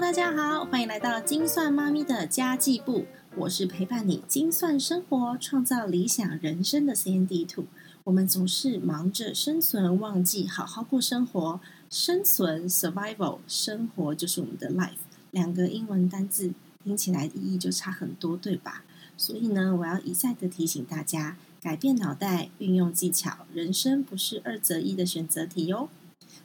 大家好，欢迎来到精算妈咪的家计部。我是陪伴你精算生活、创造理想人生的 CND 图。我们总是忙着生存，忘记好好过生活。生存 （survival），生活就是我们的 life。两个英文单字听起来意义就差很多，对吧？所以呢，我要一再的提醒大家，改变脑袋，运用技巧，人生不是二择一的选择题哟。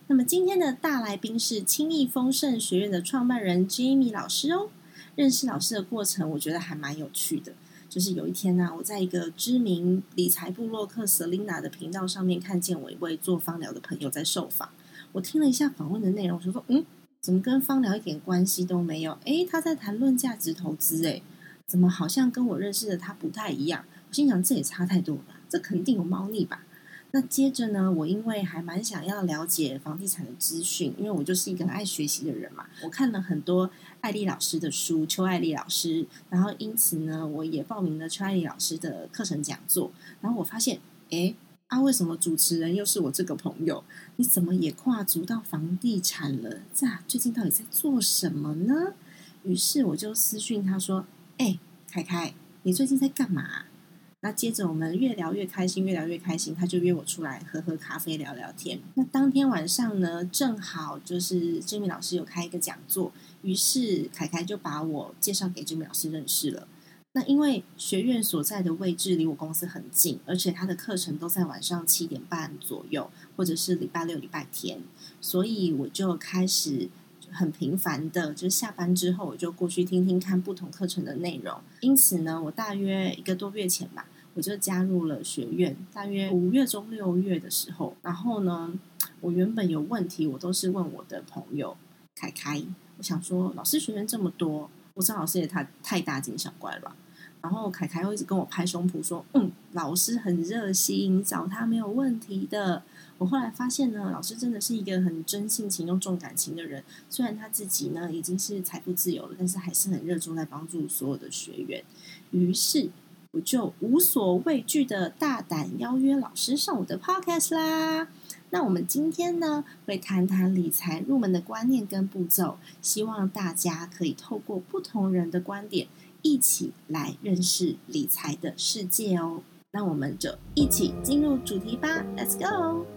那么今天的大来宾是轻易丰盛学院的创办人 Jamie 老师哦。认识老师的过程，我觉得还蛮有趣的。就是有一天呢，我在一个知名理财部落客 Selina 的频道上面，看见我一位做芳疗的朋友在受访。我听了一下访问的内容，就说：“嗯，怎么跟芳疗一点关系都没有？诶，他在谈论价值投资，诶，怎么好像跟我认识的他不太一样？”我心想，这也差太多了，这肯定有猫腻吧。那接着呢，我因为还蛮想要了解房地产的资讯，因为我就是一个爱学习的人嘛。我看了很多艾丽老师的书，邱艾丽老师，然后因此呢，我也报名了邱艾丽老师的课程讲座。然后我发现，哎，啊，为什么主持人又是我这个朋友？你怎么也跨足到房地产了？这最近到底在做什么呢？于是我就私讯他说：“哎，凯凯，你最近在干嘛？”那接着我们越聊越开心，越聊越开心，他就约我出来喝喝咖啡，聊聊天。那当天晚上呢，正好就是志明老师有开一个讲座，于是凯凯就把我介绍给志明老师认识了。那因为学院所在的位置离我公司很近，而且他的课程都在晚上七点半左右，或者是礼拜六、礼拜天，所以我就开始很频繁的，就是下班之后我就过去听听看不同课程的内容。因此呢，我大约一个多月前吧。我就加入了学院，大约五月中六月的时候，然后呢，我原本有问题，我都是问我的朋友凯凯。我想说，老师学员这么多，我张老师也太太大惊小怪了吧？然后凯凯又一直跟我拍胸脯说：“嗯，老师很热心，找他没有问题的。”我后来发现呢，老师真的是一个很真性情又重感情的人。虽然他自己呢已经是财富自由了，但是还是很热衷在帮助所有的学员。于是。我就无所畏惧的大胆邀约老师上我的 podcast 啦。那我们今天呢，会谈谈理财入门的观念跟步骤，希望大家可以透过不同人的观点，一起来认识理财的世界哦。那我们就一起进入主题吧，Let's go。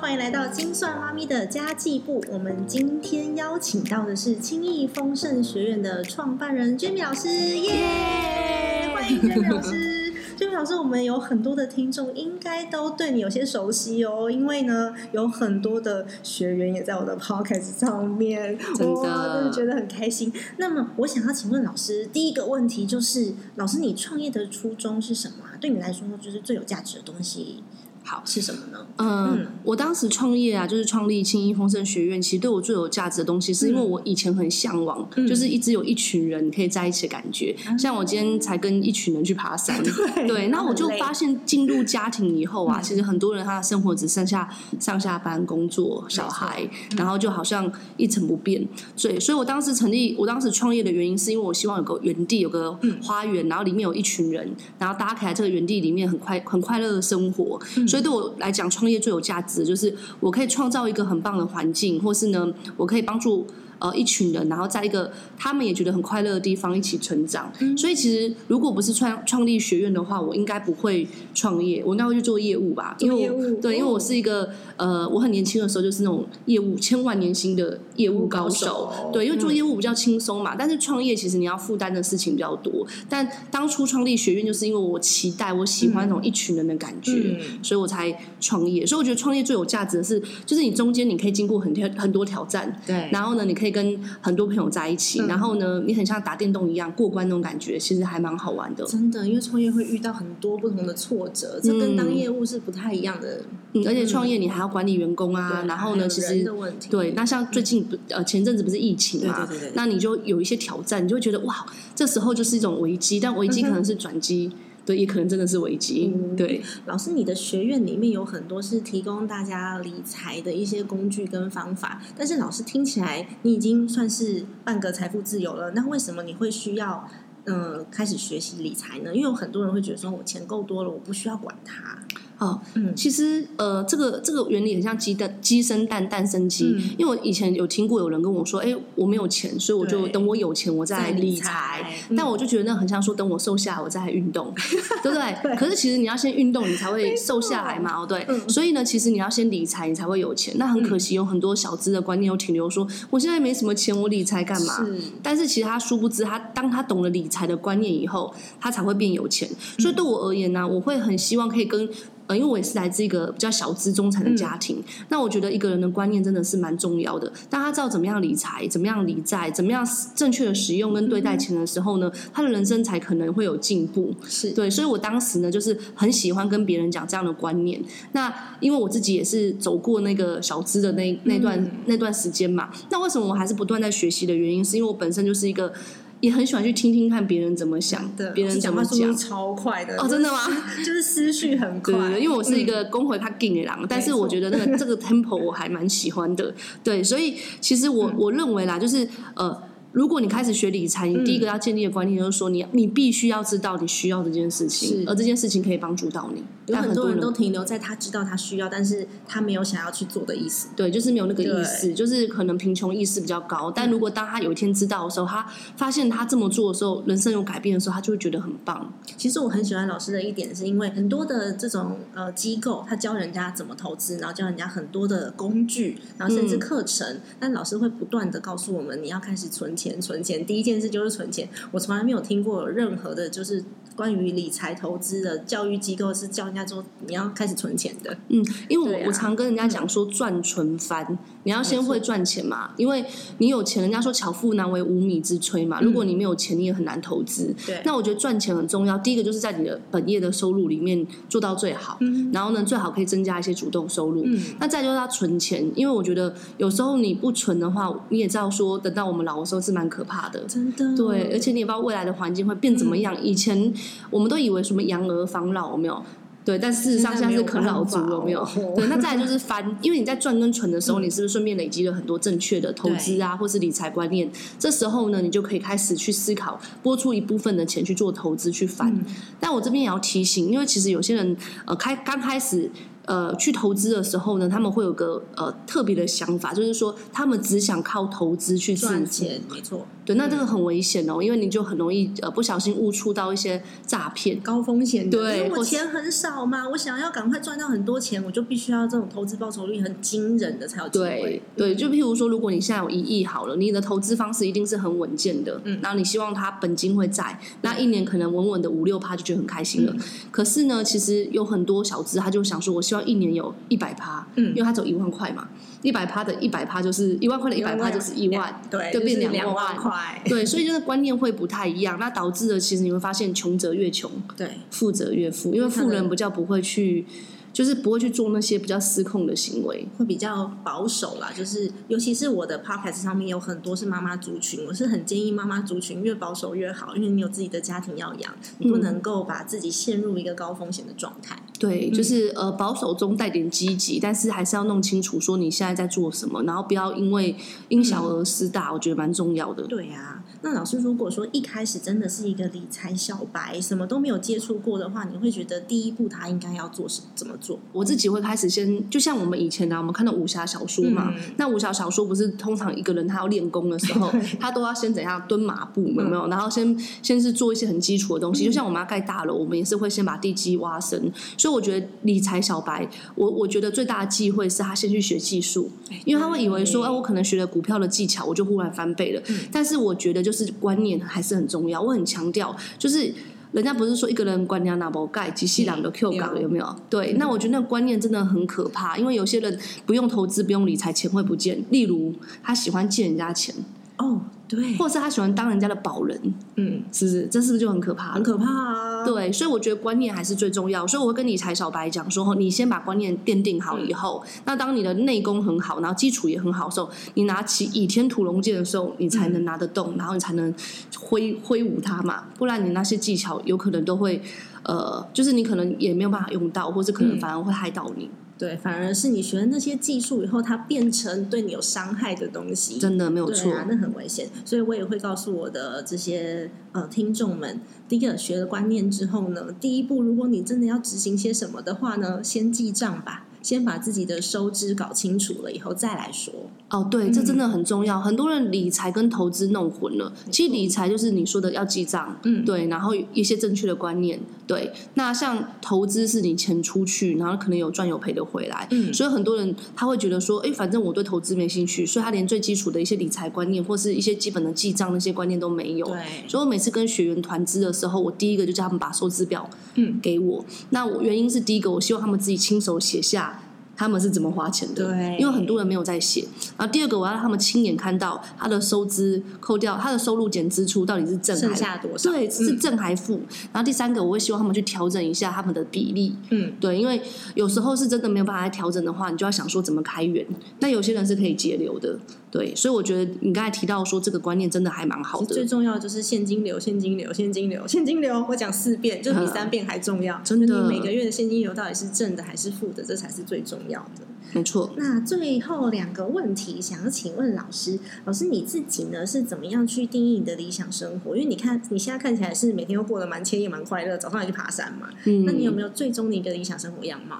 欢迎来到金算妈咪的家计部。我们今天邀请到的是轻易丰盛学院的创办人 Jamie 老师，耶！欢迎 Jamie 老师。Jamie 老师，我们有很多的听众应该都对你有些熟悉哦，因为呢，有很多的学员也在我的 Podcast 上面，真的，真的觉得很开心。那么，我想要请问老师，第一个问题就是，老师，你创业的初衷是什么？对你来说，就是最有价值的东西。好是什么呢？嗯，我当时创业啊，就是创立轻易丰盛学院。其实对我最有价值的东西，是因为我以前很向往，就是一直有一群人可以在一起的感觉。像我今天才跟一群人去爬山，对，那我就发现进入家庭以后啊，其实很多人他的生活只剩下上下班、工作、小孩，然后就好像一成不变。所以，所以我当时成立，我当时创业的原因，是因为我希望有个园地，有个花园，然后里面有一群人，然后大家可以在这个园地里面很快、很快乐的生活。所以。对我来讲，创业最有价值就是我可以创造一个很棒的环境，或是呢，我可以帮助。呃，一群人，然后在一个他们也觉得很快乐的地方一起成长。所以其实如果不是创创立学院的话，我应该不会创业，我应该会去做业务吧。因为我对，因为我是一个呃，我很年轻的时候就是那种业务千万年薪的业务高手。对，因为做业务比较轻松嘛。但是创业其实你要负担的事情比较多。但当初创立学院，就是因为我期待我喜欢那种一群人的感觉，所以我才创业。所以我觉得创业最有价值的是，就是你中间你可以经过很挑很多挑战，对，然后呢，你可以。跟很多朋友在一起，然后呢，你很像打电动一样过关那种感觉，其实还蛮好玩的。真的，因为创业会遇到很多不同的挫折，这跟当业务是不太一样的。嗯，而且创业你还要管理员工啊，然后呢，其实对，那像最近呃前阵子不是疫情嘛，那你就有一些挑战，你就会觉得哇，这时候就是一种危机，但危机可能是转机。对，也可能真的是危机。对，老师，你的学院里面有很多是提供大家理财的一些工具跟方法，但是老师听起来你已经算是半个财富自由了，那为什么你会需要嗯开始学习理财呢？因为有很多人会觉得说我钱够多了，我不需要管它。哦，嗯，其实呃，这个这个原理很像鸡蛋，鸡生蛋，蛋生鸡。因为我以前有听过有人跟我说，哎，我没有钱，所以我就等我有钱我再理财。但我就觉得那很像说，等我瘦下来我再运动，对不对？可是其实你要先运动，你才会瘦下来嘛，哦，对。所以呢，其实你要先理财，你才会有钱。那很可惜，有很多小资的观念又停留说，我现在没什么钱，我理财干嘛？但是其实他殊不知，他当他懂了理财的观念以后，他才会变有钱。所以对我而言呢，我会很希望可以跟。呃，因为我也是来自一个比较小资中产的家庭，那我觉得一个人的观念真的是蛮重要的。当他知道怎么样理财、怎么样理债、怎么样正确的使用跟对待钱的时候呢，他的人生才可能会有进步。是对，所以我当时呢，就是很喜欢跟别人讲这样的观念。那因为我自己也是走过那个小资的那那段那段时间嘛，那为什么我还是不断在学习的原因，是因为我本身就是一个。也很喜欢去听听看别人怎么想，的别人怎么讲，超快的。哦，真的吗？就是思绪很快，因为我是一个工会他劲的狼，但是我觉得那个这个 temple 我还蛮喜欢的，对，所以其实我我认为啦，就是呃。如果你开始学理财，你第一个要建立的观念就是说，你你必须要知道你需要这件事情，而这件事情可以帮助到你。有很多人都停留在他知道他需要，但是他没有想要去做的意思。对，就是没有那个意思，就是可能贫穷意识比较高。但如果当他有一天知道的时候，他发现他这么做的时候，人生有改变的时候，他就会觉得很棒。其实我很喜欢老师的一点，是因为很多的这种呃机构，他教人家怎么投资，然后教人家很多的工具，然后甚至课程，但老师会不断的告诉我们，你要开始存钱，存钱。第一件事就是存钱。我从来没有听过任何的，就是关于理财投资的教育机构是教人家说你要开始存钱的。嗯，因为我我常跟人家讲说赚存翻，你要先会赚钱嘛，因为你有钱，人家说巧妇难为无米之炊嘛。如果你没有钱，你也很难投资。对，那我觉得赚钱很重要。第一个就是在你的本业的收入里面做到最好，然后呢，最好可以增加一些主动收入。那再就是要存钱，因为我觉得有时候你不存的话，你也知道说等到我们老的时候是蛮可怕的。真的对，而且你也不知道未来的环境会变怎么样。以前我们都以为什么养儿防老有没有？对，但事实上现在是啃老族有没有？对，那再来就是翻，因为你在赚跟存的时候，你是不是顺便累积了很多正确的投资啊，或是理财观念？这时候呢，你就可以开始去思考，拨出一部分的钱去做投资去翻。但我这边也要提醒，因为其实有些人呃开刚开始。呃，去投资的时候呢，他们会有个呃特别的想法，就是说他们只想靠投资去赚钱，没错。对，那这个很危险哦，因为你就很容易呃不小心误触到一些诈骗，高风险。对，因为我钱很少嘛，我想要赶快赚到很多钱，我就必须要这种投资报酬率很惊人的才有机会。对，对，就譬如说，如果你现在有一亿好了，你的投资方式一定是很稳健的，嗯，然后你希望它本金会在，那一年可能稳稳的五六趴就觉得很开心了。可是呢，其实有很多小资他就想说，我希望一年有一百趴，嗯，因为他走一万块嘛，一百趴的一百趴就是一万块的一百趴就是一万，对，就变两万块，对，所以就是观念会不太一样，那导致了其实你会发现穷则越穷，对，富则越富，因为富人比较不会去。就是不会去做那些比较失控的行为，会比较保守啦。就是尤其是我的 podcast 上面有很多是妈妈族群，我是很建议妈妈族群越保守越好，因为你有自己的家庭要养，你不能够把自己陷入一个高风险的状态。对，就是呃保守中带点积极，但是还是要弄清楚说你现在在做什么，然后不要因为因小而失大，我觉得蛮重要的。对呀，那老师如果说一开始真的是一个理财小白，什么都没有接触过的话，你会觉得第一步他应该要做什怎么做？我自己会开始先，就像我们以前呢，我们看到武侠小说嘛，那武侠小说不是通常一个人他要练功的时候，他都要先怎样蹲马步，有没有？然后先先是做一些很基础的东西，就像我们要盖大楼，我们也是会先把地基挖深。所以我觉得理财小白，我我觉得最大的忌讳是他先去学技术，因为他会以为说，哎，我可能学了股票的技巧，我就忽然翻倍了。但是我觉得就是观念还是很重要，我很强调，就是人家不是说一个人观念拿不盖，几细两个 Q 港有没有？对，那我觉得那个观念真的很可怕，因为有些人不用投资，不用理财，钱会不见。例如，他喜欢借人家钱。哦。对，或者是他喜欢当人家的保人，嗯，是不是？这是不是就很可怕？很可怕啊！对，所以我觉得观念还是最重要。所以我会跟理财小白讲说：，你先把观念奠定好以后，那当你的内功很好，然后基础也很好的时候，你拿起倚天屠龙剑的时候，你才能拿得动，然后你才能挥挥舞它嘛。不然你那些技巧有可能都会，呃，就是你可能也没有办法用到，或是可能反而会害到你。对，反而是你学了那些技术以后，它变成对你有伤害的东西，真的没有错，那很危险。所以我也会告诉我的这些呃听众们，第一个学了观念之后呢，第一步，如果你真的要执行些什么的话呢，先记账吧。先把自己的收支搞清楚了以后再来说。哦，对，这真的很重要。很多人理财跟投资弄混了。其实理财就是你说的要记账，嗯，对，然后一些正确的观念，对。那像投资是你钱出去，然后可能有赚有赔的回来，嗯。所以很多人他会觉得说，哎，反正我对投资没兴趣，所以他连最基础的一些理财观念或是一些基本的记账那些观念都没有。对。所以我每次跟学员团资的时候，我第一个就叫他们把收支表，嗯，给我。那我原因是第一个，我希望他们自己亲手写下。他们是怎么花钱的？对，因为很多人没有在写。然后第二个，我要让他们亲眼看到他的收支扣掉，他的收入减支出到底是正剩下多少？对，是正还负。然后第三个，我会希望他们去调整一下他们的比例。嗯，对，因为有时候是真的没有办法来调整的话，你就要想说怎么开源。那有些人是可以节流的。对，所以我觉得你刚才提到说这个观念真的还蛮好的。最重要的就是现金流，现金流，现金流，现金流。我讲四遍，就比三遍还重要。真的，你每个月的现金流到底是正的还是负的，这才是最重要的。没错。那最后两个问题，想要请问老师，老师你自己呢是怎么样去定义你的理想生活？因为你看你现在看起来是每天都过得蛮惬意、蛮快乐，早上也去爬山嘛。嗯。那你有没有最终的一个理想生活样貌？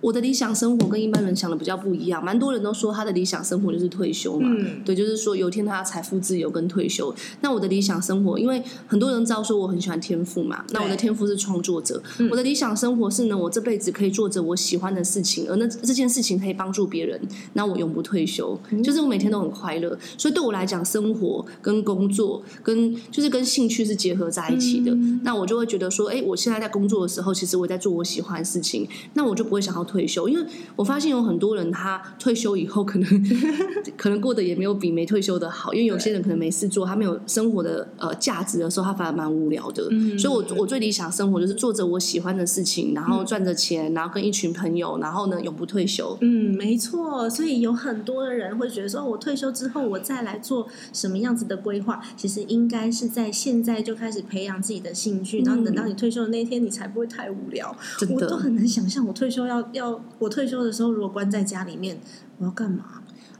我的理想生活跟一般人想的比较不一样，蛮多人都说他的理想生活就是退休嘛，对，就是说有一天他要财富自由跟退休。那我的理想生活，因为很多人知道说我很喜欢天赋嘛，那我的天赋是创作者。我的理想生活是呢，我这辈子可以做着我喜欢的事情，而那这件事情可以帮助别人，那我永不退休，就是我每天都很快乐。所以对我来讲，生活跟工作跟就是跟兴趣是结合在一起的。那我就会觉得说，哎，我现在在工作的时候，其实我在做我喜欢的事情，那我就不会想要。退休，因为我发现有很多人，他退休以后可能 可能过得也没有比没退休的好，因为有些人可能没事做，他没有生活的呃价值的时候，他反而蛮无聊的。所以，我我最理想生活就是做着我喜欢的事情，然后赚着钱，然后跟一群朋友，然后呢永不退休。嗯，没错。所以有很多的人会觉得说，我退休之后，我再来做什么样子的规划？其实应该是在现在就开始培养自己的兴趣，然后等到你退休的那一天，你才不会太无聊。我都很难想象，我退休要要。要我退休的时候，如果关在家里面，我要干嘛？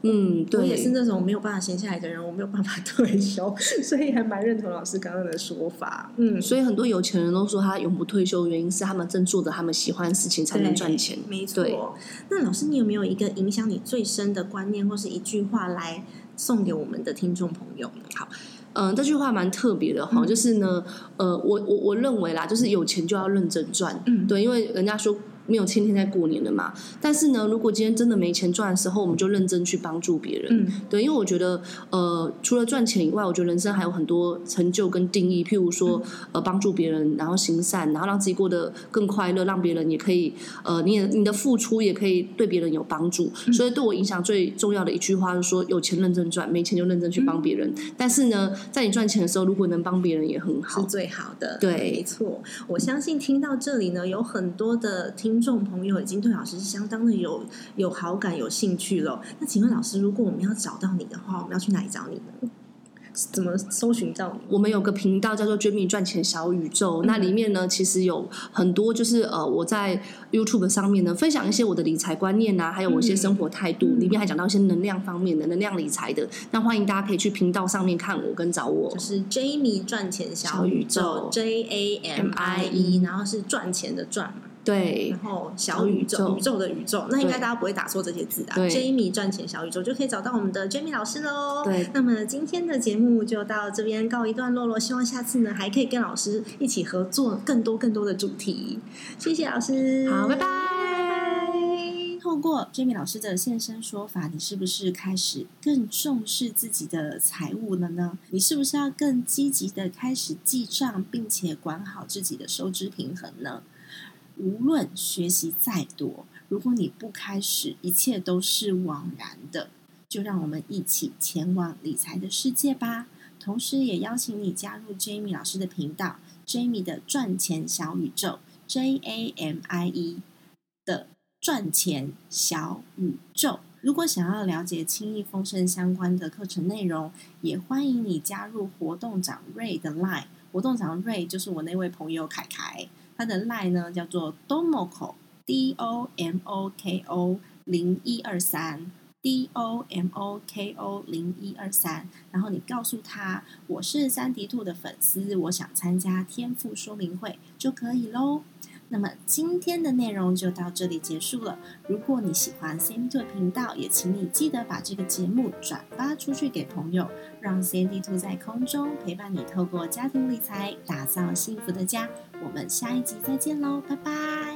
嗯，对，我也是那种没有办法闲下来的人，我没有办法 退休，所以还蛮认同老师刚刚的说法。嗯，所以很多有钱人都说他永不退休，原因是他们正做着他们喜欢的事情才能赚钱。没错。那老师，你有没有一个影响你最深的观念或是一句话来送给我们的听众朋友呢？好，嗯，这句话蛮特别的哈，就是呢，呃，我我我认为啦，就是有钱就要认真赚。嗯，对，因为人家说。没有天天在过年的嘛，但是呢，如果今天真的没钱赚的时候，我们就认真去帮助别人。嗯，对，因为我觉得，呃，除了赚钱以外，我觉得人生还有很多成就跟定义。譬如说，呃，帮助别人，然后行善，然后让自己过得更快乐，让别人也可以，呃，你也你的付出也可以对别人有帮助。所以，对我影响最重要的一句话是说：有钱认真赚，没钱就认真去帮别人。但是呢，在你赚钱的时候，如果能帮别人也很好，是最好的。对，没错。我相信听到这里呢，有很多的听。众朋友已经对老师是相当的有有好感、有兴趣了。那请问老师，如果我们要找到你的话，我们要去哪里找你呢？怎么搜寻到？我们有个频道叫做“捐米赚钱小宇宙”，那里面呢，其实有很多，就是呃，我在 YouTube 上面呢，分享一些我的理财观念啊，还有我一些生活态度，里面还讲到一些能量方面的、能量理财的。那欢迎大家可以去频道上面看我跟找我，就是 Jamie 赚钱小宇宙 J A M I E，然后是赚钱的赚嘛。对，然后小宇宙，宇宙的宇宙，那应该大家不会打错这些字啊。Jamie 赚钱小宇宙就可以找到我们的 Jamie 老师喽。对，那么今天的节目就到这边告一段落了。希望下次呢还可以跟老师一起合作更多更多的主题。谢谢老师，好，拜拜。透过 Jamie 老师的现身说法，你是不是开始更重视自己的财务了呢？你是不是要更积极的开始记账，并且管好自己的收支平衡呢？无论学习再多，如果你不开始，一切都是枉然的。就让我们一起前往理财的世界吧！同时，也邀请你加入 Jamie 老师的频道，Jamie 的赚钱小宇宙 （J A M I E） 的赚钱小宇宙。如果想要了解轻易丰盛相关的课程内容，也欢迎你加入活动长瑞的 Line。活动长瑞就是我那位朋友凯凯。他的 lie 呢叫做 Domoko D O M O K O 零一二三。D O M O K O 零一二三，然后你告诉他我是三迪兔的粉丝，我想参加天赋说明会就可以喽。那么今天的内容就到这里结束了。如果你喜欢 Sandy 兔频道，也请你记得把这个节目转发出去给朋友，让 Sandy 兔在空中陪伴你，透过家庭理财打造幸福的家。我们下一集再见喽，拜拜。